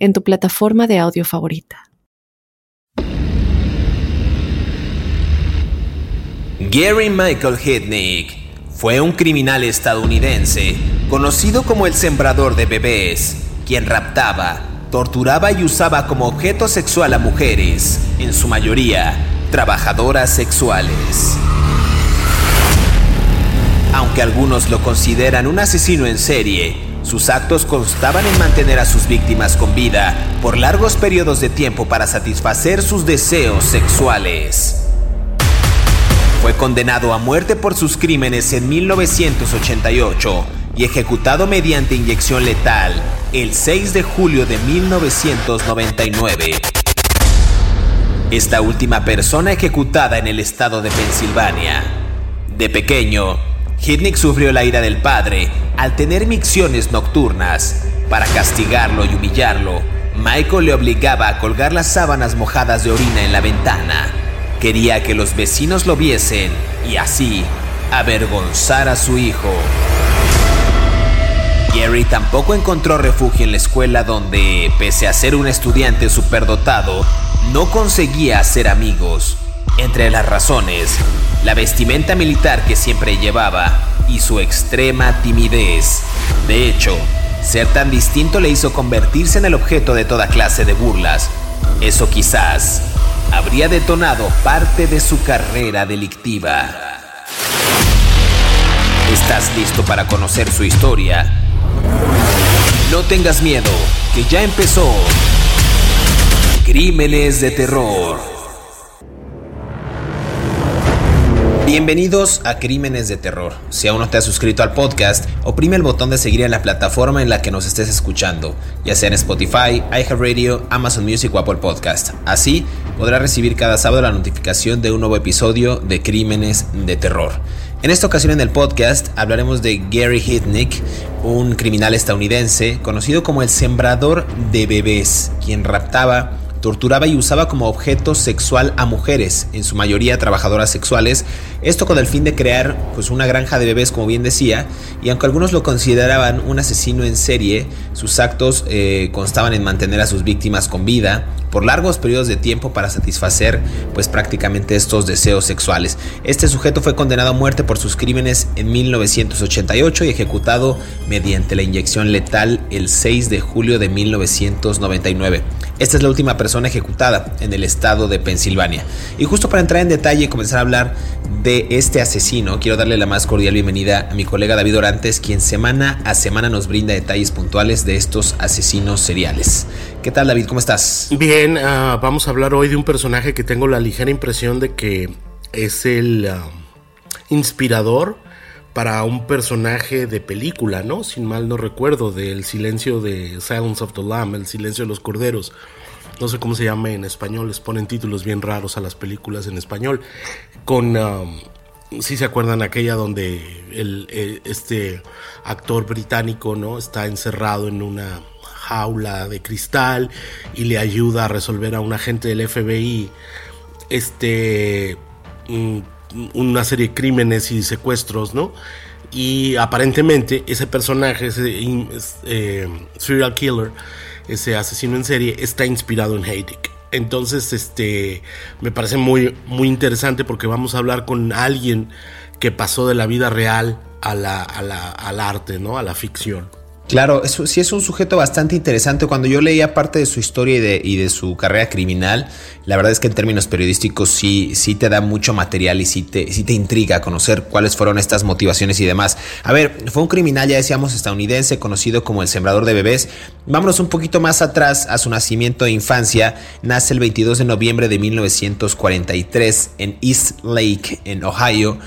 en tu plataforma de audio favorita. Gary Michael Hitnick fue un criminal estadounidense conocido como el sembrador de bebés, quien raptaba, torturaba y usaba como objeto sexual a mujeres, en su mayoría trabajadoras sexuales. Aunque algunos lo consideran un asesino en serie, sus actos constaban en mantener a sus víctimas con vida por largos periodos de tiempo para satisfacer sus deseos sexuales. Fue condenado a muerte por sus crímenes en 1988 y ejecutado mediante inyección letal el 6 de julio de 1999. Esta última persona ejecutada en el estado de Pensilvania. De pequeño, Hitnick sufrió la ira del padre al tener micciones nocturnas. Para castigarlo y humillarlo, Michael le obligaba a colgar las sábanas mojadas de orina en la ventana. Quería que los vecinos lo viesen y así avergonzar a su hijo. Gary tampoco encontró refugio en la escuela donde, pese a ser un estudiante superdotado, no conseguía hacer amigos. Entre las razones, la vestimenta militar que siempre llevaba y su extrema timidez. De hecho, ser tan distinto le hizo convertirse en el objeto de toda clase de burlas. Eso quizás habría detonado parte de su carrera delictiva. ¿Estás listo para conocer su historia? No tengas miedo, que ya empezó. Crímenes de terror. Bienvenidos a Crímenes de Terror. Si aún no te has suscrito al podcast, oprime el botón de seguir en la plataforma en la que nos estés escuchando, ya sea en Spotify, iHeartRadio, Amazon Music o Apple Podcast. Así podrás recibir cada sábado la notificación de un nuevo episodio de Crímenes de Terror. En esta ocasión en el podcast hablaremos de Gary Hitnick, un criminal estadounidense conocido como el sembrador de bebés, quien raptaba torturaba y usaba como objeto sexual a mujeres, en su mayoría trabajadoras sexuales, esto con el fin de crear pues una granja de bebés como bien decía, y aunque algunos lo consideraban un asesino en serie, sus actos eh, constaban en mantener a sus víctimas con vida por largos periodos de tiempo para satisfacer pues prácticamente estos deseos sexuales. Este sujeto fue condenado a muerte por sus crímenes en 1988 y ejecutado mediante la inyección letal el 6 de julio de 1999. Esta es la última persona ejecutada en el estado de Pensilvania. Y justo para entrar en detalle y comenzar a hablar de este asesino, quiero darle la más cordial bienvenida a mi colega David Orantes, quien semana a semana nos brinda detalles puntuales de estos asesinos seriales. ¿Qué tal David? ¿Cómo estás? Bien, uh, vamos a hablar hoy de un personaje que tengo la ligera impresión de que es el uh, inspirador para un personaje de película, ¿no? Sin mal no recuerdo, del silencio de Silence of the Lamb, el silencio de los corderos. No sé cómo se llama en español, les ponen títulos bien raros a las películas en español. Con, um, si se acuerdan aquella donde el, este actor británico, ¿no? Está encerrado en una jaula de cristal y le ayuda a resolver a un agente del FBI este mm, una serie de crímenes y secuestros, ¿no? Y aparentemente ese personaje, ese eh, serial killer, ese asesino en serie, está inspirado en Heidick. Entonces, este, me parece muy, muy interesante porque vamos a hablar con alguien que pasó de la vida real al arte, ¿no? A la ficción. Claro, eso, sí es un sujeto bastante interesante. Cuando yo leía parte de su historia y de, su carrera criminal, la verdad es que en términos periodísticos sí, sí te da mucho material y sí te, sí te intriga conocer cuáles fueron estas motivaciones y demás. A ver, fue un criminal, ya decíamos, estadounidense, conocido como el sembrador de bebés. Vámonos un poquito más atrás a su nacimiento de infancia. Nace el 22 de noviembre de 1943 en East Lake, en Ohio.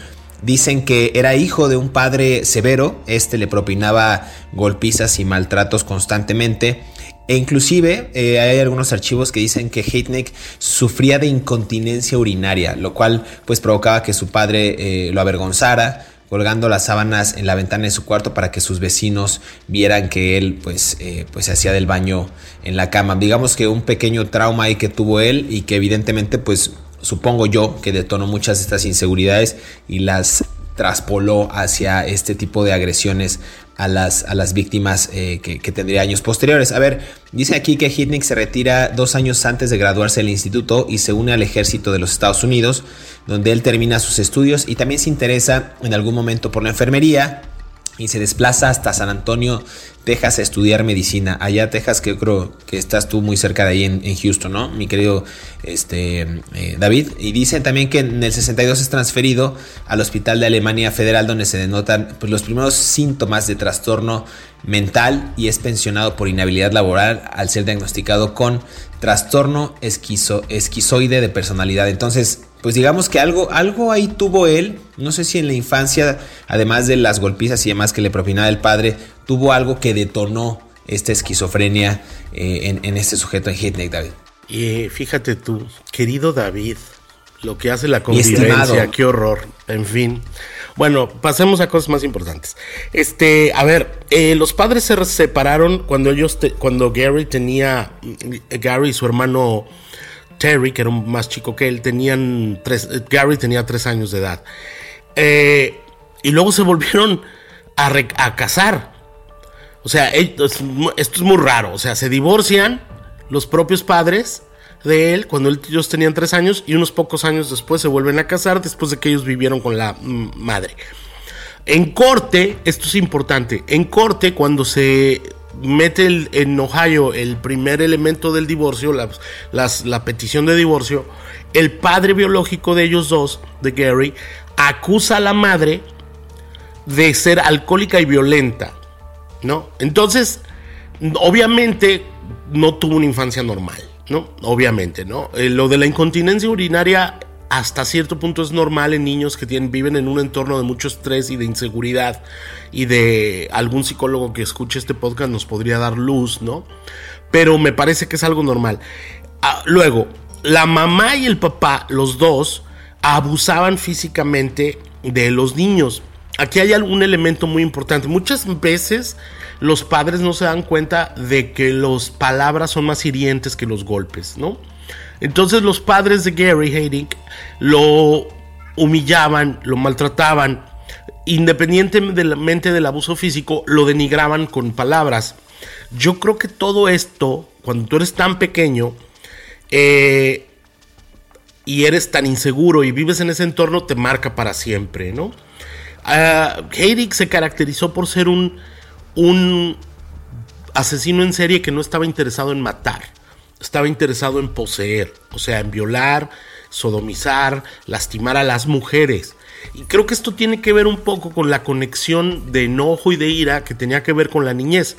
Dicen que era hijo de un padre severo, este le propinaba golpizas y maltratos constantemente E inclusive eh, hay algunos archivos que dicen que Heitnik sufría de incontinencia urinaria, lo cual pues provocaba que su padre eh, lo avergonzara, colgando las sábanas en la ventana de su cuarto para que sus vecinos vieran que él pues, eh, pues se hacía del baño en la cama. Digamos que un pequeño trauma ahí que tuvo él y que evidentemente pues supongo yo que detonó muchas de estas inseguridades y las traspoló hacia este tipo de agresiones a las, a las víctimas eh, que, tendría años posteriores. A ver, dice aquí que Hitnick se retira dos años antes de graduarse del instituto y se une al ejército de los Estados Unidos, donde él termina sus estudios y también se interesa en algún momento por la enfermería y se desplaza hasta San Antonio, Texas a estudiar medicina. Allá Texas, que yo creo que estás tú muy cerca de ahí en, Houston, ¿no? Mi querido este, eh, David. Y dicen también que en el 62 es transferido al Hospital de Alemania Federal, donde se denotan pues, los primeros síntomas de trastorno mental y es pensionado por inhabilidad laboral al ser diagnosticado con trastorno esquizo, esquizoide de personalidad. Entonces, pues digamos que algo, algo ahí tuvo él, no sé si en la infancia, además de las golpizas y demás que le propinaba el padre, tuvo algo que detonó esta esquizofrenia eh, en, este sujeto en Hitnik, David. Y fíjate tú, querido David, lo que hace la convivencia, qué horror, en fin. Bueno, pasemos a cosas más importantes. Este, a ver, eh, los padres se separaron cuando ellos, cuando Gary tenía, Gary y su hermano Terry, que era más chico que él, tenían tres, Gary tenía tres años de edad. Eh, y luego se volvieron a, casar. O sea, esto es muy raro. O sea, se divorcian los propios padres de él cuando ellos tenían tres años y unos pocos años después se vuelven a casar después de que ellos vivieron con la madre. En corte, esto es importante, en corte cuando se mete en Ohio el primer elemento del divorcio, la, la petición de divorcio, el padre biológico de ellos dos, de Gary, acusa a la madre de ser alcohólica y violenta, ¿no? Entonces, obviamente no tuvo una infancia normal, ¿no? Obviamente, ¿no? Eh, lo de la incontinencia urinaria hasta cierto punto es normal en niños que viven en un entorno de mucho estrés y de inseguridad y de algún psicólogo que escuche este podcast nos podría dar luz, ¿no? Pero me parece que es algo normal. Ah, luego, la mamá y el papá, los dos, abusaban físicamente de los niños. Aquí hay algún elemento muy importante. Muchas veces los padres no se dan cuenta de que las palabras son más hirientes que los golpes, ¿no? Entonces los padres de Gary Haydick lo humillaban, lo maltrataban, independientemente del abuso físico, lo denigraban con palabras. Yo creo que todo esto, cuando tú eres tan pequeño eh, y eres tan inseguro y vives en ese entorno, te marca para siempre, ¿no? Uh, se caracterizó por ser un asesino en serie que no estaba interesado en matar estaba interesado en poseer, o sea, en violar, sodomizar, lastimar a las mujeres. Y creo que esto tiene que ver un poco con la conexión de enojo y de ira que tenía que ver con la niñez.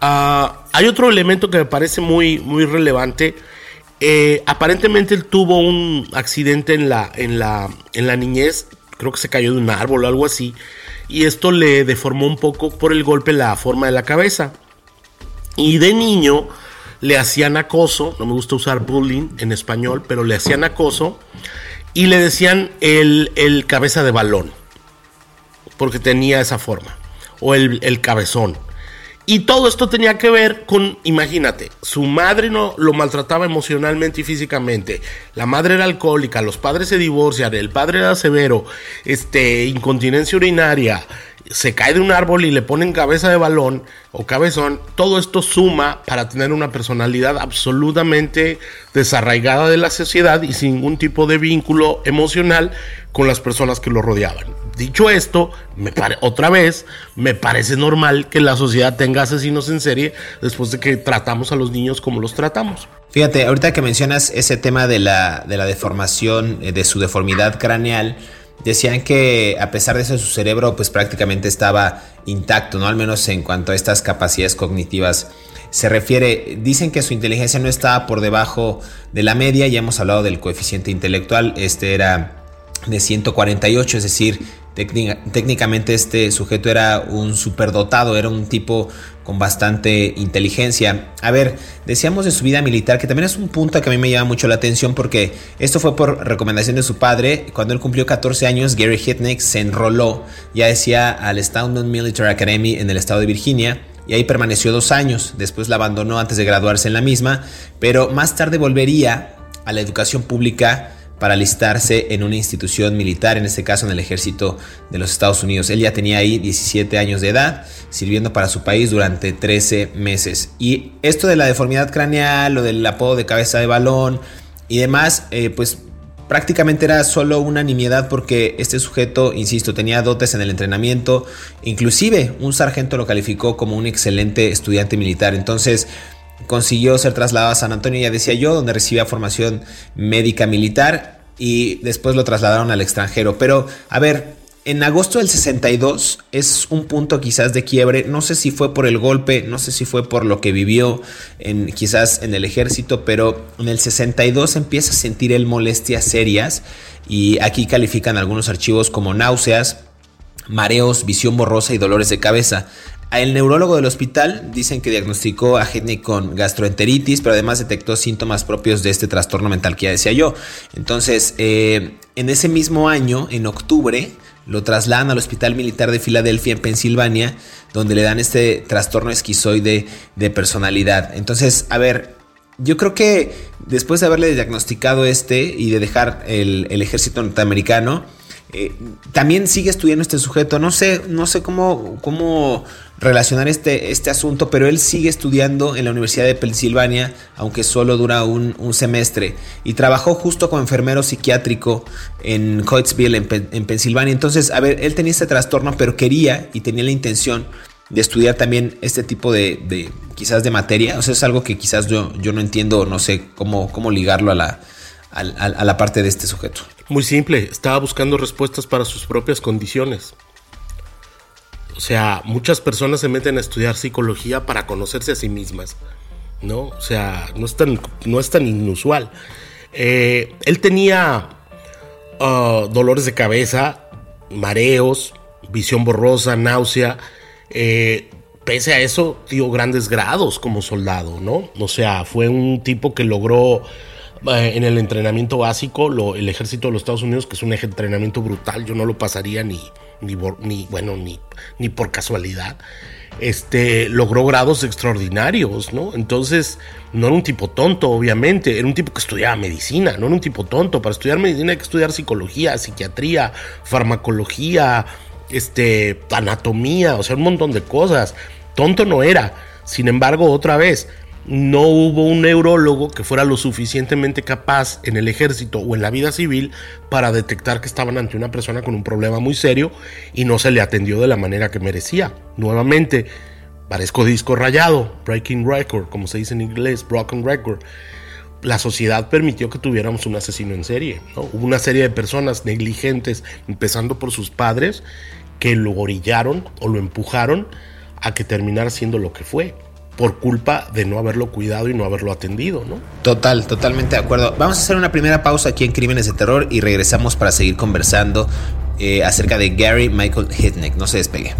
Ah, hay otro elemento que me parece muy, muy relevante. Eh, aparentemente él tuvo un accidente en la, en, la, en la niñez, creo que se cayó de un árbol o algo así, y esto le deformó un poco por el golpe la forma de la cabeza. Y de niño le hacían acoso, no me gusta usar bullying en español, pero le hacían acoso y le decían el, el cabeza de balón, porque tenía esa forma, o el, el cabezón. Y todo esto tenía que ver con, imagínate, su madre no lo maltrataba emocionalmente y físicamente. La madre era alcohólica, los padres se divorcian, el padre era severo, este, incontinencia urinaria, se cae de un árbol y le ponen cabeza de balón o cabezón, todo esto suma para tener una personalidad absolutamente desarraigada de la sociedad y sin ningún tipo de vínculo emocional con las personas que lo rodeaban. Dicho esto, me otra vez, me parece normal que la sociedad tenga asesinos en serie después de que tratamos a los niños como los tratamos. Fíjate, ahorita que mencionas ese tema de la, de la deformación, eh, de su deformidad craneal, decían que a pesar de eso su cerebro pues prácticamente estaba intacto, ¿no? Al menos en cuanto a estas capacidades cognitivas se refiere. Dicen que su inteligencia no estaba por debajo de la media, ya hemos hablado del coeficiente intelectual, este era de 148, es decir, técnicamente este sujeto era un superdotado, era un tipo con bastante inteligencia. A ver, decíamos de su vida militar, que también es un punto que a mí me llama mucho la atención porque esto fue por recomendación de su padre. Cuando él cumplió 14 años, Gary Hitnick se enroló, ya decía, al Stoneman Military Academy en el estado de Virginia y ahí permaneció dos años. Después la abandonó antes de graduarse en la misma, pero más tarde volvería a la educación pública para alistarse en una institución militar, en este caso en el ejército de los Estados Unidos. Él ya tenía ahí 17 años de edad, sirviendo para su país durante 13 meses. Y esto de la deformidad craneal, lo del apodo de cabeza de balón y demás, eh, pues prácticamente era solo una nimiedad porque este sujeto, insisto, tenía dotes en el entrenamiento, inclusive un sargento lo calificó como un excelente estudiante militar. Entonces, consiguió ser trasladado a San Antonio, ya decía yo, donde recibía formación médica militar y después lo trasladaron al extranjero. Pero, a ver, en agosto del 62 es un punto quizás de quiebre, no sé si fue por el golpe, no sé si fue por lo que vivió en, quizás en el ejército, pero en el 62 empieza a sentir él molestias serias y aquí califican algunos archivos como náuseas, mareos, visión borrosa y dolores de cabeza. El neurólogo del hospital dicen que diagnosticó a Hedney con gastroenteritis, pero además detectó síntomas propios de este trastorno mental que ya decía yo. Entonces, eh, en ese mismo año, en octubre, lo trasladan al Hospital Militar de Filadelfia en Pensilvania, donde le dan este trastorno esquizoide de personalidad. Entonces, a ver, yo creo que después de haberle diagnosticado este y de dejar el ejército norteamericano, eh, también sigue estudiando este sujeto. No sé, no sé cómo, cómo relacionar este, este asunto, pero él sigue estudiando en la Universidad de Pensilvania, aunque solo dura un, semestre. Y trabajó justo como enfermero psiquiátrico en Coatesville, en, Pensilvania. Entonces, a ver, él tenía este trastorno, pero quería y tenía la intención de estudiar también este tipo de, quizás de materia. O sea, es algo que quizás yo, yo no entiendo, no sé cómo, cómo ligarlo a la, a la parte de este sujeto. Muy simple, estaba buscando respuestas para sus propias condiciones. O sea, muchas personas se meten a estudiar psicología para conocerse a sí mismas, ¿no? O sea, no es tan, no es tan inusual. Eh, él tenía uh, dolores de cabeza, mareos, visión borrosa, náusea. Eh, pese a eso, dio grandes grados como soldado, ¿no? O sea, fue un tipo que logró eh, en el entrenamiento básico, el ejército de los Estados Unidos, que es un entrenamiento brutal, yo no lo pasaría ni, ni, bueno, ni, ni por casualidad. Este, logró grados extraordinarios, ¿no? Entonces, no era un tipo tonto, obviamente, era un tipo que estudiaba medicina, no era un tipo tonto. Para estudiar medicina hay que estudiar psicología, psiquiatría, farmacología, este, anatomía, o sea, un montón de cosas. Tonto no era. Sin embargo, otra vez, no hubo un neurólogo que fuera lo suficientemente capaz en el ejército o en la vida civil para detectar que estaban ante una persona con un problema muy serio y no se le atendió de la manera que merecía. Nuevamente, parezco disco rayado, breaking record, como se dice en inglés, broken record. La sociedad permitió que tuviéramos un asesino en serie. Hubo una serie de personas negligentes, empezando por sus padres, que lo orillaron o lo empujaron a que terminara siendo lo que fue por culpa de no haberlo cuidado y no haberlo atendido, ¿no? Total, totalmente de acuerdo. Vamos a hacer una primera pausa aquí en Crímenes de Terror y regresamos para seguir conversando eh, acerca de Gary Michael Hitnick. No se despegue.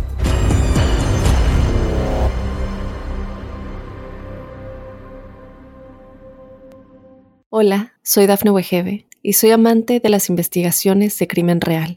Hola, soy Dafne Wegebe y soy amante de las investigaciones de crimen real.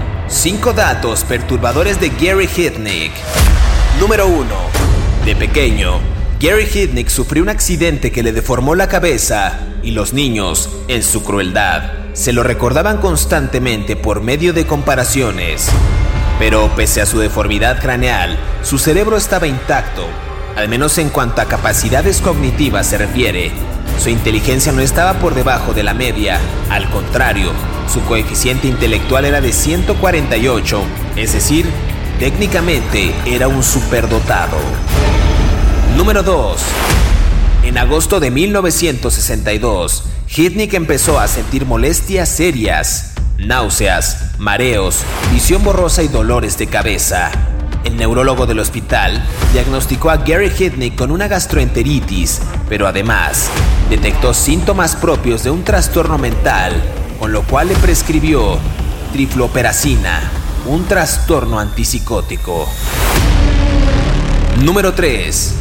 5 datos perturbadores de Gary Hitnick. Número 1. De pequeño, Gary Hitnick sufrió un accidente que le deformó la cabeza y los niños, en su crueldad, se lo recordaban constantemente por medio de comparaciones. Pero pese a su deformidad craneal, su cerebro estaba intacto, al menos en cuanto a capacidades cognitivas se refiere. Su inteligencia no estaba por debajo de la media, al contrario, su coeficiente intelectual era de 148, es decir, técnicamente era un superdotado. Número 2. En agosto de 1962, Hitnick empezó a sentir molestias serias, náuseas, mareos, visión borrosa y dolores de cabeza. El neurólogo del hospital diagnosticó a Gary Hitnick con una gastroenteritis, pero además detectó síntomas propios de un trastorno mental, con lo cual le prescribió trifloperacina, un trastorno antipsicótico. Número 3.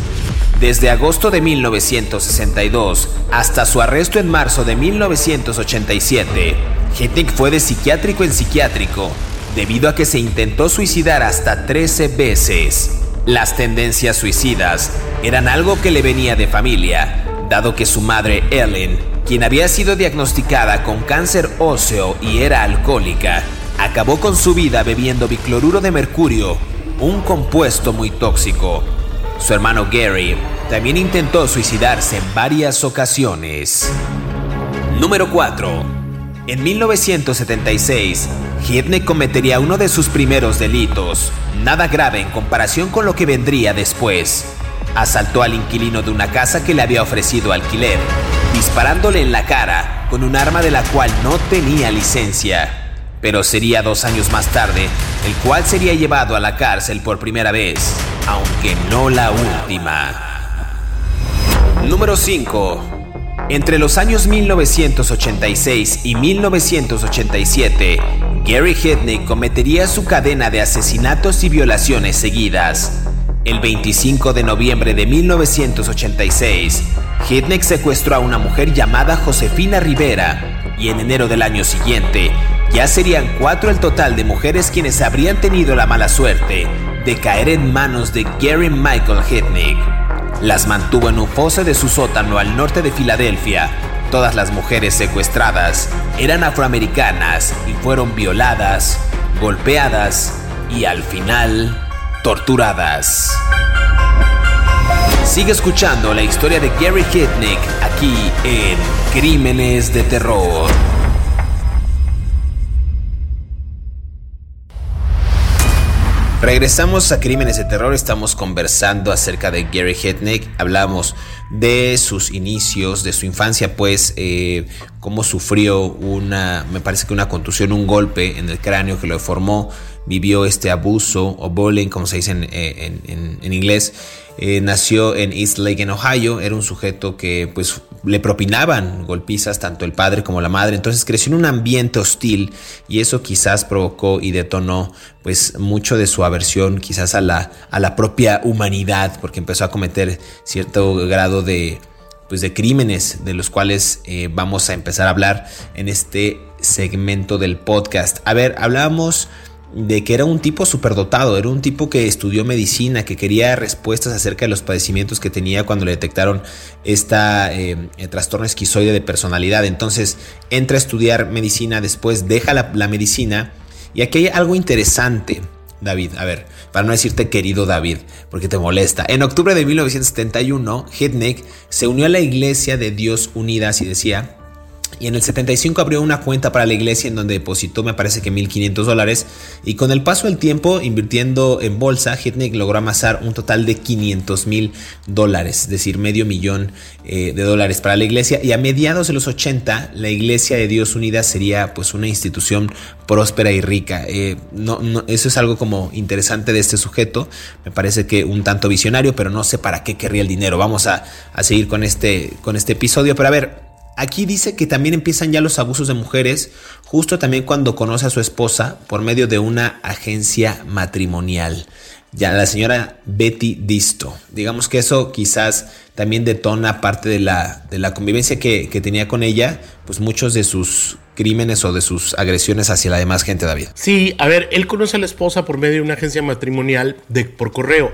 Desde agosto de 1962 hasta su arresto en marzo de 1987, Hitnick fue de psiquiátrico en psiquiátrico debido a que se intentó suicidar hasta 13 veces. Las tendencias suicidas eran algo que le venía de familia, dado que su madre Ellen, quien había sido diagnosticada con cáncer óseo y era alcohólica, acabó con su vida bebiendo bicloruro de mercurio, un compuesto muy tóxico. Su hermano Gary también intentó suicidarse en varias ocasiones. Número 4. En 1976, Hitnick cometería uno de sus primeros delitos, nada grave en comparación con lo que vendría después. Asaltó al inquilino de una casa que le había ofrecido alquiler, disparándole en la cara con un arma de la cual no tenía licencia. Pero sería dos años más tarde, el cual sería llevado a la cárcel por primera vez, aunque no la última. Número 5. Entre los años 1986 y 1987, Gary Hitnick cometería su cadena de asesinatos y violaciones seguidas. El 25 de noviembre de 1986, Hitnick secuestró a una mujer llamada Josefina Rivera y en enero del año siguiente ya serían cuatro el total de mujeres quienes habrían tenido la mala suerte de caer en manos de Gary Michael Hitnick. Las mantuvo en un foso de su sótano al norte de Filadelfia. Todas las mujeres secuestradas eran afroamericanas y fueron violadas, golpeadas y al final torturadas. Sigue escuchando la historia de Gary Hitnick aquí en Crímenes de Terror. Regresamos a Crímenes de Terror, estamos conversando acerca de Gary Hitnick, hablamos de sus inicios, de su infancia, pues eh, cómo sufrió una, me parece que una contusión, un golpe en el cráneo que lo deformó, vivió este abuso o bullying, como se dice en, eh, inglés. Eh, nació en East Lake, en Ohio. Era un sujeto que pues le propinaban golpizas tanto el padre como la madre. Entonces creció en un ambiente hostil y eso quizás provocó y detonó pues mucho de su aversión quizás a la, a la propia humanidad porque empezó a cometer cierto grado de pues de crímenes de los cuales eh, vamos a empezar a hablar en este segmento del podcast. A ver, hablábamos de que era un tipo superdotado, era un tipo que estudió medicina, que quería respuestas acerca de los padecimientos que tenía cuando le detectaron esta eh, trastorno esquizoide de personalidad. Entonces entra a estudiar medicina, después deja la medicina y aquí hay algo interesante. David, a ver, para no decirte querido David, porque te molesta. En octubre de 1971, Hitnick se unió a la Iglesia de Dios Unidas y decía, y en el 75 abrió una cuenta para la iglesia en donde depositó me parece que 1.500 dólares y con el paso del tiempo invirtiendo en bolsa Hitnick logró amasar un total de 500 mil dólares, es decir, medio millón eh, de dólares para la iglesia y a mediados de los 80 la iglesia de Dios Unida sería pues una institución próspera y rica. Eh, no, eso es algo como interesante de este sujeto, me parece que un tanto visionario, pero no sé para qué querría el dinero. Vamos a, a seguir con este, con este episodio, pero a ver, Aquí dice que también empiezan ya los abusos de mujeres, justo también cuando conoce a su esposa por medio de una agencia matrimonial. Ya la señora Betty Disto. Digamos que eso quizás también detona parte de la, de la convivencia que, tenía con ella, pues muchos de sus crímenes o de sus agresiones hacia la demás gente, David. Sí, a ver, él conoce a la esposa por medio de una agencia matrimonial de, por correo.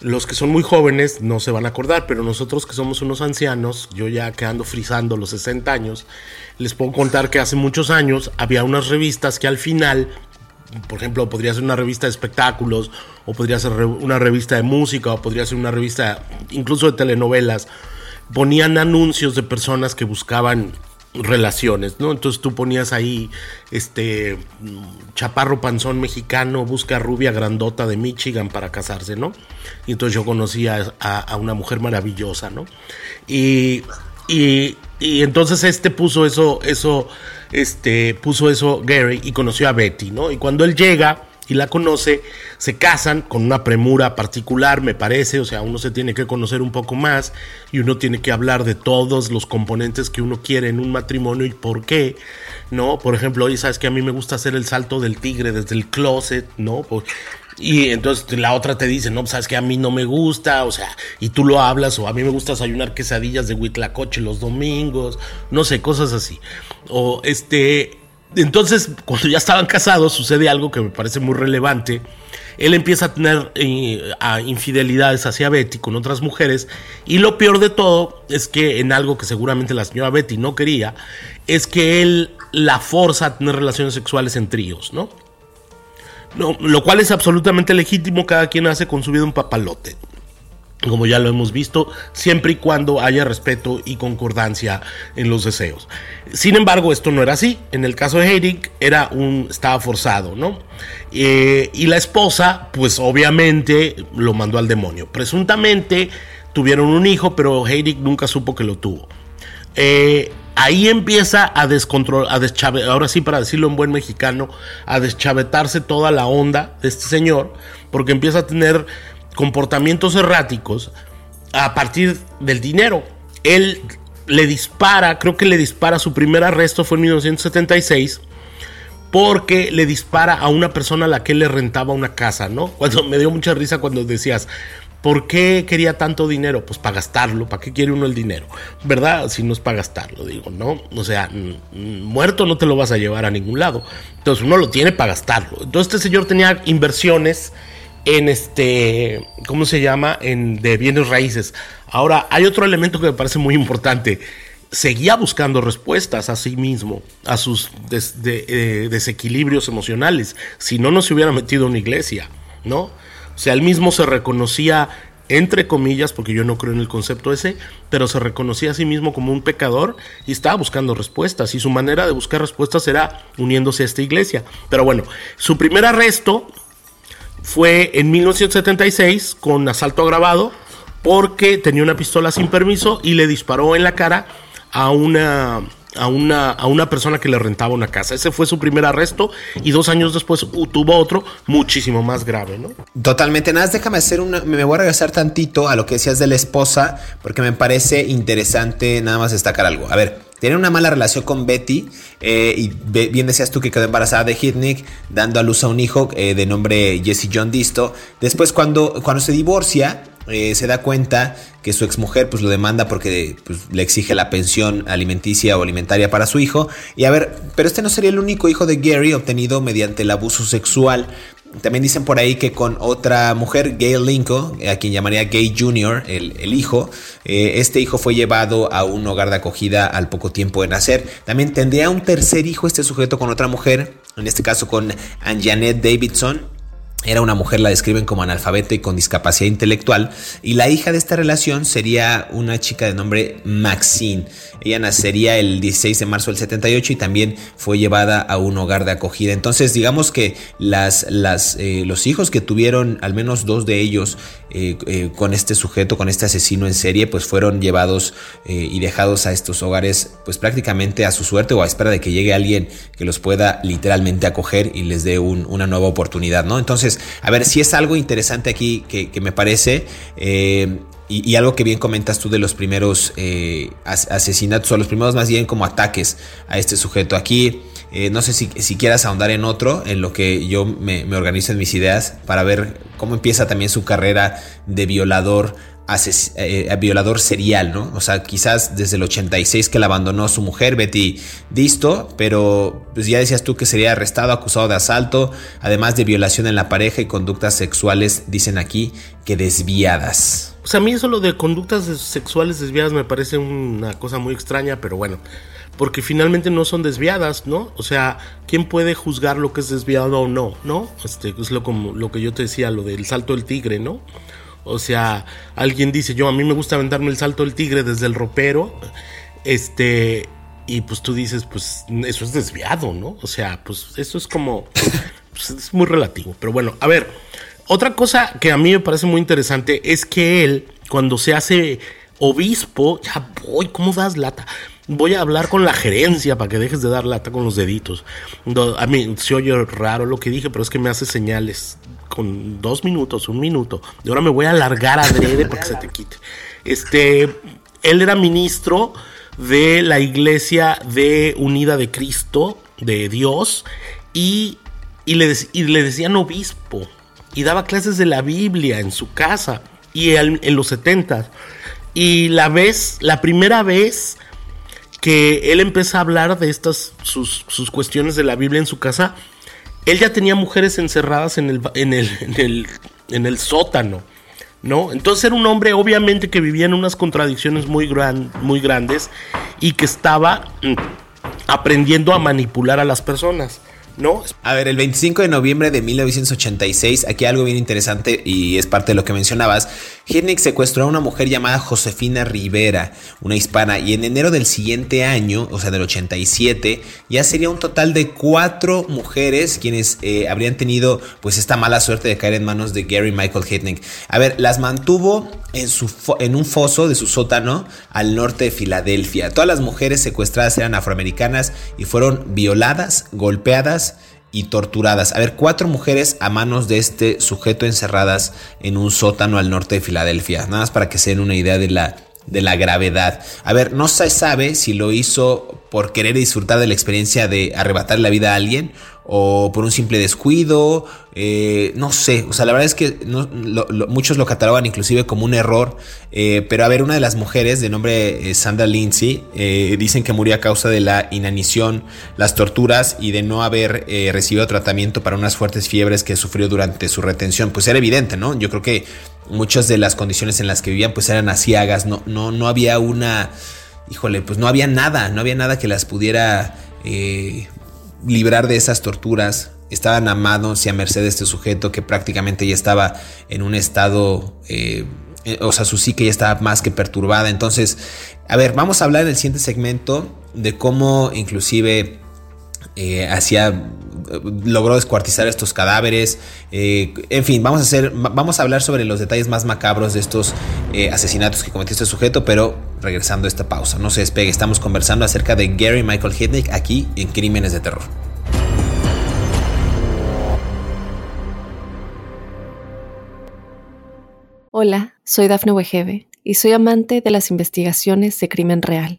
Los que son muy jóvenes no se van a acordar, pero nosotros que somos unos ancianos, yo ya quedando frisando los 60 años, les puedo contar que hace muchos años había unas revistas que al final, por ejemplo, podría ser una revista de espectáculos, o podría ser una revista de música, o podría ser una revista incluso de telenovelas, ponían anuncios de personas que buscaban relaciones, ¿no? Entonces tú ponías ahí, este, chaparro panzón mexicano, busca rubia grandota de Michigan para casarse, ¿no? Y entonces yo conocía a, una mujer maravillosa, ¿no? Y, y, y, entonces este puso eso, eso, este, puso eso Gary y conoció a Betty, ¿no? Y cuando él llega y la conoce, se casan con una premura particular, me parece, o sea, uno se tiene que conocer un poco más y uno tiene que hablar de todos los componentes que uno quiere en un matrimonio y por qué, ¿no? Por ejemplo, hoy sabes que a mí me gusta hacer el salto del tigre desde el closet, ¿no? Y entonces la otra te dice, no, sabes que a mí no me gusta, o sea, y tú lo hablas, o a mí me gusta desayunar quesadillas de huitlacoche los domingos, no sé, cosas así. O este, entonces, cuando ya estaban casados, sucede algo que me parece muy relevante. Él empieza a tener eh, infidelidades hacia Betty con otras mujeres. Y lo peor de todo es que en algo que seguramente la señora Betty no quería, es que él la forza a tener relaciones sexuales en tríos, ¿no? no lo cual es absolutamente legítimo, cada quien hace con su vida un papalote como ya lo hemos visto, siempre y cuando haya respeto y concordancia en los deseos. Sin embargo, esto no era así. En el caso de Heidig, era un, estaba forzado, ¿no? Eh, y la esposa, pues obviamente lo mandó al demonio. Presuntamente tuvieron un hijo, pero Heidig nunca supo que lo tuvo. Eh, ahí empieza a descontrolar, a ahora sí para decirlo en buen mexicano, a deschavetarse toda la onda de este señor, porque empieza a tener comportamientos erráticos a partir del dinero. Él le dispara, creo que le dispara, su primer arresto fue en 1976 porque le dispara a una persona a la que le rentaba una casa, ¿no? Cuando me dio mucha risa cuando decías, ¿por qué quería tanto dinero? Pues para gastarlo, ¿para qué quiere uno el dinero? ¿Verdad? Si no es para gastarlo, digo, ¿no? O sea, muerto no te lo vas a llevar a ningún lado. Entonces uno lo tiene para gastarlo. Entonces este señor tenía inversiones en este, ¿cómo se llama? En de bienes raíces. Ahora, hay otro elemento que me parece muy importante. Seguía buscando respuestas a sí mismo, a sus eh, desequilibrios emocionales. Si no, no se hubiera metido en una iglesia, ¿no? O sea, él mismo se reconocía, entre comillas, porque yo no creo en el concepto ese, pero se reconocía a sí mismo como un pecador y estaba buscando respuestas. Y su manera de buscar respuestas era uniéndose a esta iglesia. Pero bueno, su primer arresto fue en 1976 con asalto agravado porque tenía una pistola sin permiso y le disparó en la cara a una a una, a una persona que le rentaba una casa. Ese fue su primer arresto y dos años después tuvo otro muchísimo más grave, ¿no? Totalmente. Nada, déjame hacer una. Me voy a regresar tantito a lo que decías de la esposa, porque me parece interesante nada más destacar algo. A ver, tiene una mala relación con Betty eh, y bien decías tú que quedó embarazada de Hitnick, dando a luz a un hijo eh, de nombre Jesse John Disto. Después cuando, cuando se divorcia, eh, se da cuenta que su exmujer pues lo demanda porque pues, le exige la pensión alimenticia o alimentaria para su hijo. Y a ver, pero este no sería el único hijo de Gary obtenido mediante el abuso sexual también dicen por ahí que con otra mujer, Gail Lincoln, a quien llamaría Gay Jr., el, hijo, eh, este hijo fue llevado a un hogar de acogida al poco tiempo de nacer. También tendría un tercer hijo este sujeto con otra mujer, en este caso con Janet Davidson, era una mujer, la describen como analfabeta y con discapacidad intelectual. Y la hija de esta relación sería una chica de nombre Maxine. Ella nacería el 16 de marzo del 78 y también fue llevada a un hogar de acogida. Entonces, digamos que las, eh, los hijos que tuvieron, al menos dos de ellos, eh, eh, con este sujeto, con este asesino en serie, pues fueron llevados y dejados a estos hogares, pues prácticamente a su suerte o a espera de que llegue alguien que los pueda literalmente acoger y les dé una nueva oportunidad, ¿no? Entonces, a ver, si es algo interesante aquí que, me parece. Eh, y, algo que bien comentas tú de los primeros eh, asesinatos, o los primeros más bien como ataques a este sujeto. Aquí, eh, no sé si, quieras ahondar en otro, en lo que yo me, me organizo en mis ideas, para ver cómo empieza también su carrera de violador eh, violador serial, ¿no? O sea, quizás desde el 86 que la abandonó su mujer, Betty Disto, pero pues ya decías tú que sería arrestado, acusado de asalto, además de violación en la pareja y conductas sexuales, dicen aquí, que desviadas. Sea, a mí eso lo de conductas sexuales desviadas me parece una cosa muy extraña, pero bueno, porque finalmente no son desviadas, ¿no? O sea, ¿quién puede juzgar lo que es desviado o no, ¿no? Este es lo, como, lo que yo te decía, lo del salto del tigre, ¿no? O sea, alguien dice, yo a mí me gusta aventarme el salto del tigre desde el ropero, este, y pues tú dices, pues eso es desviado, ¿no? O sea, pues eso es como, pues, es muy relativo. Pero bueno, a ver, otra cosa que a mí me parece muy interesante es que él, cuando se hace obispo, ya voy, ¿cómo das lata? Voy a hablar con la gerencia para que dejes de dar lata con los deditos. A mí se oye raro lo que dije, pero es que me hace señales con dos minutos, un minuto. Y ahora me voy a alargar adrede para que se te quite. Este, él era ministro de la iglesia de Unida de Cristo, de Dios, y, le, le, decían obispo, y daba clases de la Biblia en su casa, y en los 70. Y la vez, la primera vez que él empieza a hablar de estas, sus, sus cuestiones de la Biblia en su casa, él ya tenía mujeres encerradas en el, en el, en el, sótano. ¿no? Entonces era un hombre obviamente que vivía en unas contradicciones muy, gran, muy grandes y que estaba mm, aprendiendo a manipular a las personas. ¿No? A ver, el 25 de noviembre de 1986, aquí algo bien interesante y es parte de lo que mencionabas, Hirnik secuestró a una mujer llamada Josefina Rivera, una hispana, y en enero del siguiente año, o sea, del 87, ya sería un total de cuatro mujeres quienes eh, habrían tenido pues esta mala suerte de caer en manos de Gary Michael Hitnick. A ver, las mantuvo en, su en un foso de su sótano al norte de Filadelfia. Todas las mujeres secuestradas eran afroamericanas y fueron violadas, golpeadas, y torturadas. A ver, cuatro mujeres a manos de este sujeto encerradas en un sótano al norte de Filadelfia. Nada más para que se den una idea de la, de la gravedad. A ver, no se sabe si lo hizo por querer disfrutar de la experiencia de arrebatar la vida a alguien o por un simple descuido, eh, no sé, o sea, la verdad es que muchos lo catalogan inclusive como un error, eh, pero a ver, una de las mujeres de nombre eh, Sandra Lindsay dicen que murió a causa de la inanición, las torturas y de no haber recibido tratamiento para unas fuertes fiebres que sufrió durante su retención, pues era evidente, ¿no? Yo creo que muchas de las condiciones en las que vivían pues eran asiagas, no, no, no había una, híjole, pues no había nada, no había nada que las pudiera librar de esas torturas. Estaban amados y a merced de este sujeto que prácticamente ya estaba en un estado, eh, eh, o sea, su psique ya estaba más que perturbada. Entonces, a ver, vamos a hablar en el siguiente segmento de cómo inclusive eh, hacía logró descuartizar estos cadáveres. en fin, vamos a hacer, vamos a hablar sobre los detalles más macabros de estos asesinatos que cometió este sujeto, pero regresando a esta pausa. No se despegue, estamos conversando acerca de Gary Michael Hitnick aquí en Crímenes de Terror. Hola, soy Dafne Wegebe y soy amante de las investigaciones de crimen real.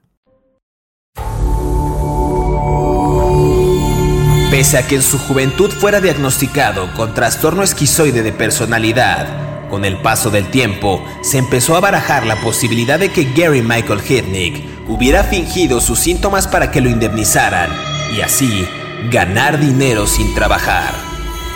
Pese a que en su juventud fuera diagnosticado con trastorno esquizoide de personalidad, con el paso del tiempo se empezó a barajar la posibilidad de que Gary Michael Hitnick hubiera fingido sus síntomas para que lo indemnizaran y así ganar dinero sin trabajar.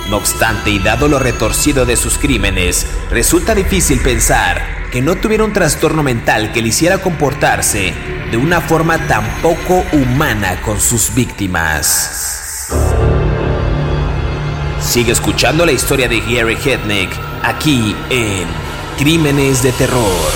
No obstante, y dado lo retorcido de sus crímenes, resulta difícil pensar que no tuviera un trastorno mental que le hiciera comportarse de una forma tan poco humana con sus víctimas. Sigue escuchando la historia de Gary Hednick aquí en Crímenes de Terror.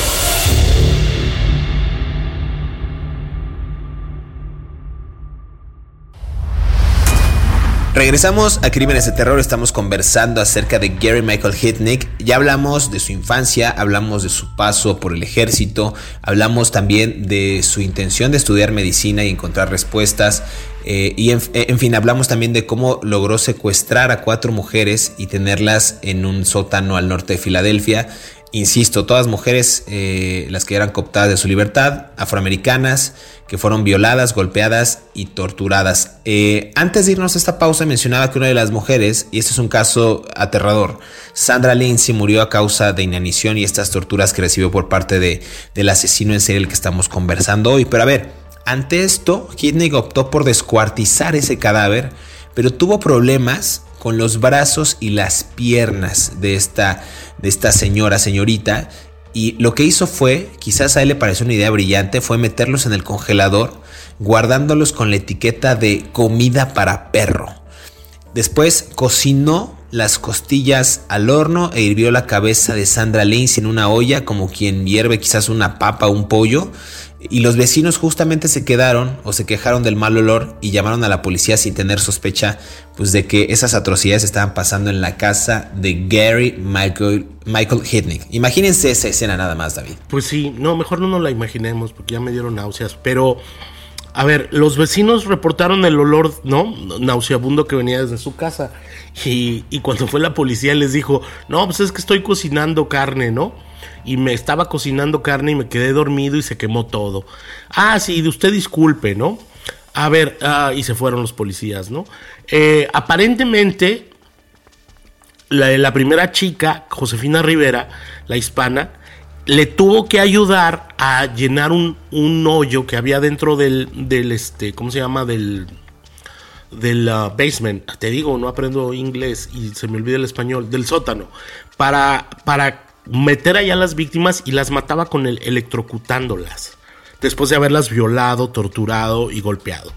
Regresamos a Crímenes de Terror, estamos conversando acerca de Gary Michael Hitnick. Ya hablamos de su infancia, hablamos de su paso por el ejército, hablamos también de su intención de estudiar medicina y encontrar respuestas. Eh, y en, fin, hablamos también de cómo logró secuestrar a cuatro mujeres y tenerlas en un sótano al norte de Filadelfia. Insisto, todas mujeres, eh, las que eran cooptadas de su libertad, afroamericanas, que fueron violadas, golpeadas y torturadas. Eh, antes de irnos a esta pausa mencionaba que una de las mujeres, y este es un caso aterrador, Sandra Lindsay murió a causa de inanición y estas torturas que recibió por parte de, del asesino en serie del que estamos conversando hoy. Pero a ver, ante esto, Kidney optó por descuartizar ese cadáver, pero tuvo problemas con los brazos y las piernas de esta, de esta señora, señorita. Y lo que hizo fue, quizás a él le pareció una idea brillante, fue meterlos en el congelador, guardándolos con la etiqueta de comida para perro. Después cocinó las costillas al horno e hirvió la cabeza de Sandra Lindsay en una olla como quien hierve quizás una papa o un pollo y los vecinos justamente se quedaron o se quejaron del mal olor y llamaron a la policía sin tener sospecha pues de que esas atrocidades estaban pasando en la casa de Gary Michael, Michael Hitnick. Imagínense esa escena nada más, David. Pues sí, no, mejor no nos la imaginemos porque ya me dieron náuseas, pero a ver, los vecinos reportaron el olor, ¿no? Nauseabundo que venía desde su casa. Y, y cuando fue la policía les dijo, no, pues es que estoy cocinando carne, ¿no? y me estaba cocinando carne y me quedé dormido y se quemó todo. Ah, sí, usted disculpe, ¿no? A ver, ah, y se fueron los policías, ¿no? Eh, aparentemente, la primera chica, Josefina Rivera, la hispana, le tuvo que ayudar a llenar un, un hoyo que había dentro del, del, este, ¿cómo se llama? Del, del ah, basement, te digo, no aprendo inglés y se me olvida el español, del sótano, para, para meter allá a las víctimas y las mataba con el electrocutándolas, después de haberlas violado, torturado y golpeado.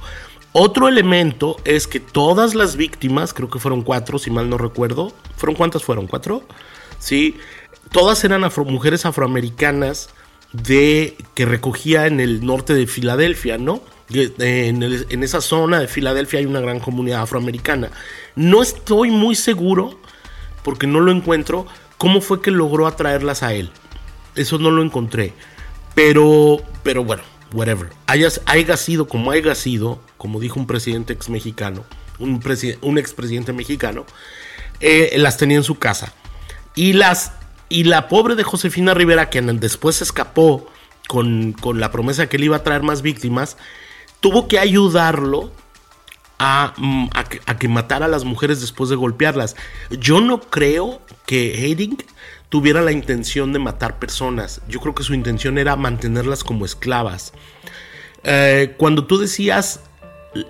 Otro elemento es que todas las víctimas, creo que fueron cuatro, si mal no recuerdo, ¿fueron cuántas fueron? ¿Cuatro? Sí, todas eran mujeres afroamericanas de que recogía en el norte de Filadelfia, ¿no? En, en, esa zona de Filadelfia hay una gran comunidad afroamericana. No estoy muy seguro, porque no lo encuentro, ¿Cómo fue que logró atraerlas a él? Eso no lo encontré. Pero, pero bueno, whatever. haya sido como haya sido, como dijo un presidente ex mexicano, un, un expresidente mexicano, eh, las tenía en su casa. Y, las, y la pobre de Josefina Rivera, que después escapó con, con la promesa que él iba a traer más víctimas, tuvo que ayudarlo Mm, a, que, matara a las mujeres después de golpearlas. Yo no creo que Hayding tuviera la intención de matar personas. Yo creo que su intención era mantenerlas como esclavas. Eh, cuando tú decías,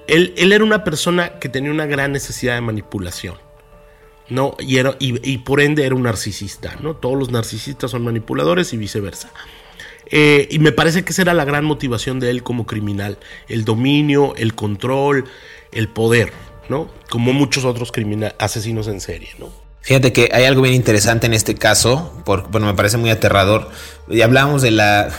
él, era una persona que tenía una gran necesidad de manipulación. ¿No? Y, era, y, por ende era un narcisista, ¿no? Todos los narcisistas son manipuladores y viceversa. Eh, y me parece que esa era la gran motivación de él como criminal, el dominio, el control, el poder, ¿no? Como muchos otros asesinos en serie, ¿no? Fíjate que hay algo bien interesante en este caso, porque bueno, me parece muy aterrador. Y hablábamos de la,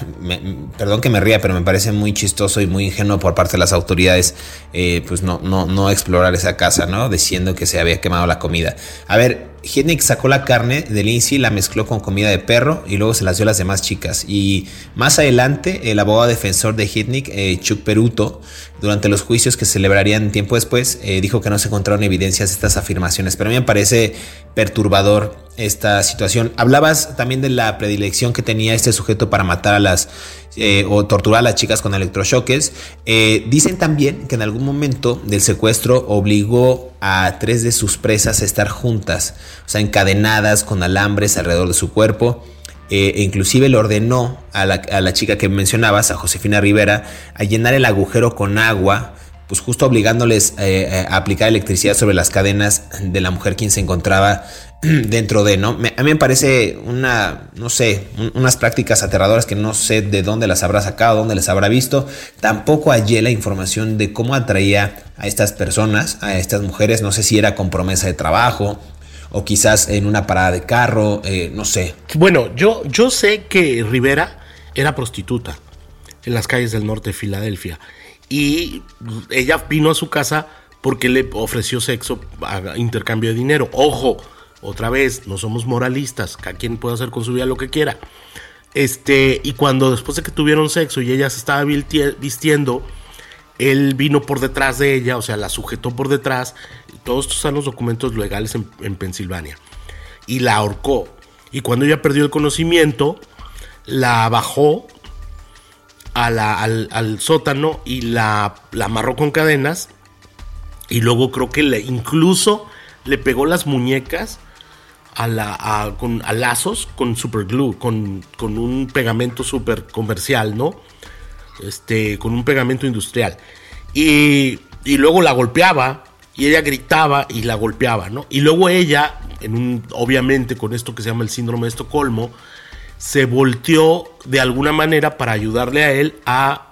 perdón que me ría, pero me parece muy chistoso y muy ingenuo por parte de las autoridades, eh, pues no, no, no explorar esa casa, ¿no? Diciendo que se había quemado la comida. A ver, Hitnick sacó la carne de Lindsay, la mezcló con comida de perro y luego se las dio a las demás chicas. Y más adelante, el abogado defensor de Hitnick, eh, Chuck Peruto, durante los juicios que celebrarían tiempo después, eh, dijo que no se encontraron evidencias de estas afirmaciones. Pero a mí me parece perturbador esta situación. Hablabas también de la predilección que tenía este sujeto para matar a las eh, o torturar a las chicas con electrochoques. Eh, dicen también que en algún momento del secuestro obligó a tres de sus presas a estar juntas, o sea, encadenadas con alambres alrededor de su cuerpo. Eh, e inclusive le ordenó a la, a la chica que mencionabas, a Josefina Rivera, a llenar el agujero con agua pues justo obligándoles a aplicar electricidad sobre las cadenas de la mujer quien se encontraba dentro de, ¿no? a mí me parece una, no sé, unas prácticas aterradoras que no sé de dónde las habrá sacado, dónde las habrá visto. Tampoco hallé la información de cómo atraía a estas personas, a estas mujeres, no sé si era con promesa de trabajo o quizás en una parada de carro, eh, no sé. Bueno, yo, yo sé que Rivera era prostituta en las calles del norte de Filadelfia y ella vino a su casa porque le ofreció sexo a intercambio de dinero. Ojo, otra vez, no somos moralistas, cada quien puede hacer con su vida lo que quiera. Este, y cuando después de que tuvieron sexo y ella se estaba vistiendo, él vino por detrás de ella, o sea, la sujetó por detrás. Todos estos son los documentos legales en, Pensilvania. Y la ahorcó. Y cuando ella perdió el conocimiento, la bajó al, sótano y la, la, amarró con cadenas. Y luego creo que incluso le pegó las muñecas a, la, con, a lazos con super glue, con, con un pegamento super comercial, ¿no? Este, con un pegamento industrial. Y, y, luego la golpeaba y ella gritaba y la golpeaba, ¿no? Y luego ella, en un, obviamente con esto que se llama el síndrome de Estocolmo, se volteó de alguna manera para ayudarle a él a,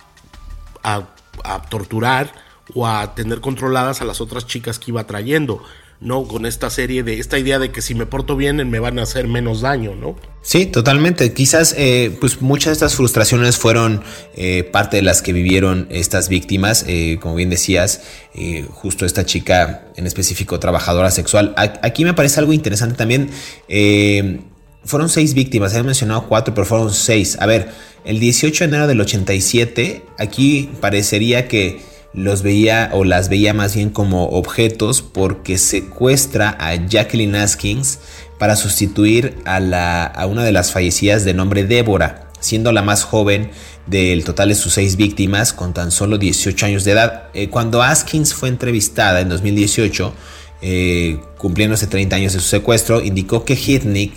a, a torturar o a tener controladas a las otras chicas que iba trayendo. ¿No? Con esta serie de esta idea de que si me porto bien me van a hacer menos daño, ¿no? Sí, totalmente. Quizás eh, pues muchas de estas frustraciones fueron eh, parte de las que vivieron estas víctimas, eh, como bien decías, justo esta chica en específico trabajadora sexual. Aquí me parece algo interesante también. fueron seis víctimas, he mencionado cuatro, pero fueron seis. A ver, el 18 de enero del 87, aquí parecería que los veía o las veía más bien como objetos porque secuestra a Jacqueline Askins para sustituir a, la, a una de las fallecidas de nombre Débora, siendo la más joven del total de sus seis víctimas con tan solo 18 años de edad. Eh, cuando Askins fue entrevistada en 2018, eh, cumpliéndose 30 años de su secuestro, indicó que Hitnick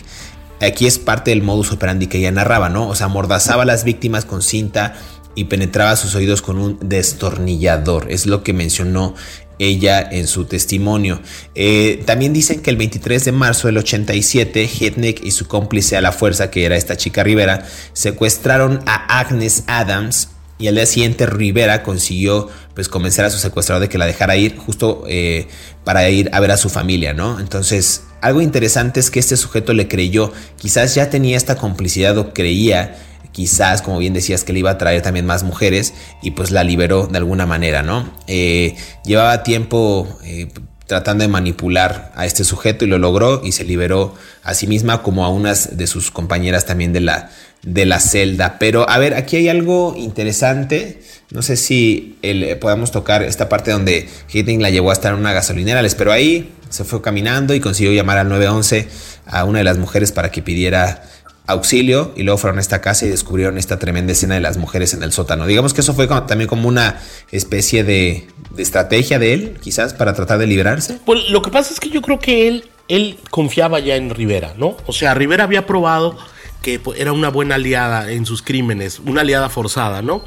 aquí es parte del modus operandi que ella narraba, ¿no? O sea, mordazaba a las víctimas con cinta y penetraba sus oídos con un destornillador. Es lo que mencionó ella en su testimonio. Eh, también dicen que el 23 de marzo del 87, Hitnick y su cómplice a la fuerza, que era esta chica Rivera, secuestraron a Agnes Adams y al día siguiente Rivera consiguió pues convencer a su secuestrador de que la dejara ir justo eh, para ir a ver a su familia, ¿no? Entonces, algo interesante es que este sujeto le creyó, quizás ya tenía esta complicidad o creía quizás, como bien decías, que le iba a traer también más mujeres y pues la liberó de alguna manera, ¿no? Eh, llevaba tiempo eh, tratando de manipular a este sujeto y lo logró y se liberó a sí misma como a unas de sus compañeras también de la, de la celda. Pero a ver, aquí hay algo interesante. No sé si el, podamos tocar esta parte donde Hitting la llevó a estar en una gasolinera. Le esperó ahí, se fue caminando y consiguió llamar al 911 a una de las mujeres para que pidiera auxilio y luego fueron a esta casa y descubrieron esta tremenda escena de las mujeres en el sótano. Digamos que eso fue también como una especie de, estrategia de él, quizás, para tratar de liberarse. Pues lo que pasa es que yo creo que él, él confiaba ya en Rivera, ¿no? O sea, Rivera había probado que pues, era una buena aliada en sus crímenes, una aliada forzada, ¿no?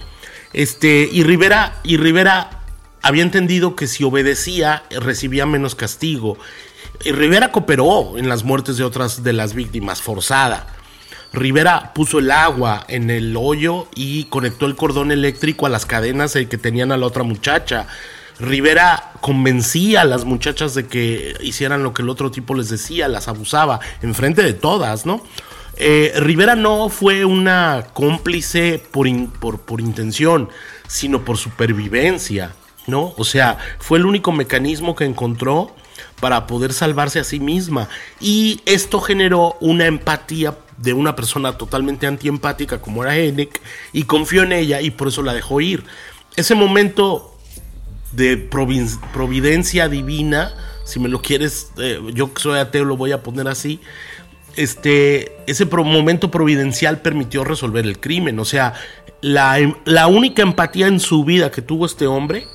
Este, y Rivera, y Rivera había entendido que si obedecía recibía menos castigo. Y Rivera cooperó en las muertes de otras de las víctimas, forzada. Rivera puso el agua en el hoyo y conectó el cordón eléctrico a las cadenas que tenían a la otra muchacha. Rivera convencía a las muchachas de que hicieran lo que el otro tipo les decía, las abusaba, enfrente de todas, ¿no? Eh, Rivera no fue una cómplice por, por intención, sino por supervivencia, ¿no? O sea, fue el único mecanismo que encontró para poder salvarse a sí misma. Y esto generó una empatía de una persona totalmente antiempática como era Hennick y confió en ella y por eso la dejó ir. Ese momento de providencia divina, si me lo quieres, eh, yo que soy ateo lo voy a poner así, este, ese momento providencial permitió resolver el crimen. O sea, la, la única empatía en su vida que tuvo este hombre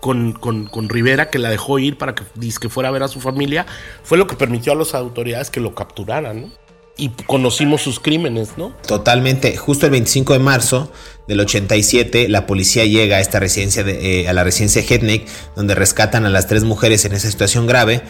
con, con, Rivera, que la dejó ir para que, que fuera a ver a su familia, fue lo que permitió a las autoridades que lo capturaran, y conocimos sus crímenes, ¿no? Totalmente. Justo el 25 de marzo del 87, la policía llega a esta residencia, de, eh, a la residencia donde rescatan a las tres mujeres en esa situación grave.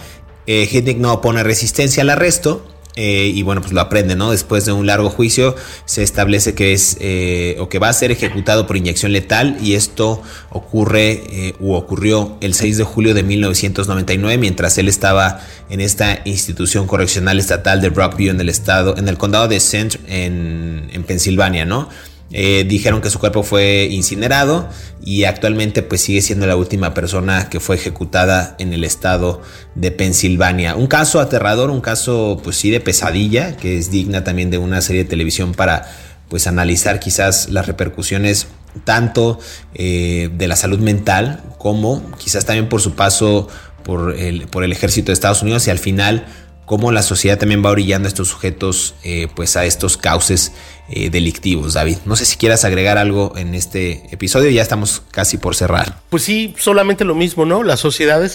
Eh, no opone resistencia al arresto eh, y bueno, pues lo aprende, ¿no? Después de un largo juicio se establece que es eh, o que va a ser ejecutado por inyección letal y esto ocurre eh, u ocurrió el 6 de julio de 1999 mientras él estaba en esta institución correccional estatal de Rockview en el estado, en el condado de St. en, en Pensilvania, ¿no? Eh, dijeron que su cuerpo fue incinerado y actualmente pues sigue siendo la última persona que fue ejecutada en el estado de Pensilvania. Un caso aterrador, un caso pues sí de pesadilla, que es digna también de una serie de televisión para pues analizar quizás las repercusiones tanto eh, de la salud mental como quizás también por su paso por el, por el ejército de Estados Unidos y al final cómo la sociedad también va orillando a estos sujetos eh, pues a estos cauces eh, delictivos, David. No sé si quieras agregar algo en este episodio, ya estamos casi por cerrar. Pues sí, solamente lo mismo, ¿no? Las sociedades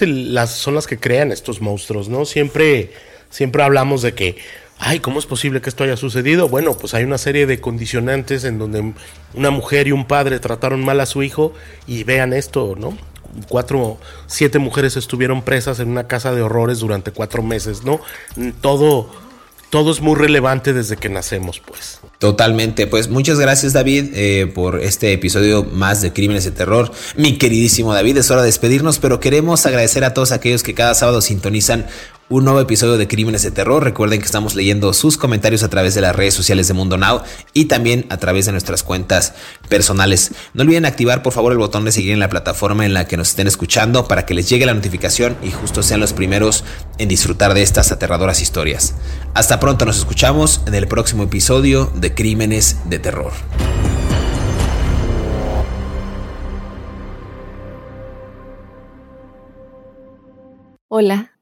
son las que crean estos monstruos, ¿no? Siempre, siempre hablamos de que, ay, ¿cómo es posible que esto haya sucedido? Bueno, pues hay una serie de condicionantes en donde una mujer y un padre trataron mal a su hijo y vean esto, ¿no? Cuatro, siete mujeres estuvieron presas en una casa de horrores durante cuatro meses, ¿no? Todo, todo es muy relevante desde que nacemos, pues. Totalmente, pues muchas gracias David eh, por este episodio más de Crímenes de Terror. Mi queridísimo David, es hora de despedirnos, pero queremos agradecer a todos aquellos que cada sábado sintonizan un nuevo episodio de Crímenes de Terror. Recuerden que estamos leyendo sus comentarios a través de las redes sociales de Mundo Now y también a través de nuestras cuentas personales. No olviden activar por favor el botón de seguir en la plataforma en la que nos estén escuchando para que les llegue la notificación y justo sean los primeros en disfrutar de estas aterradoras historias. Hasta pronto, nos escuchamos en el próximo episodio de Crímenes de Terror. Hola,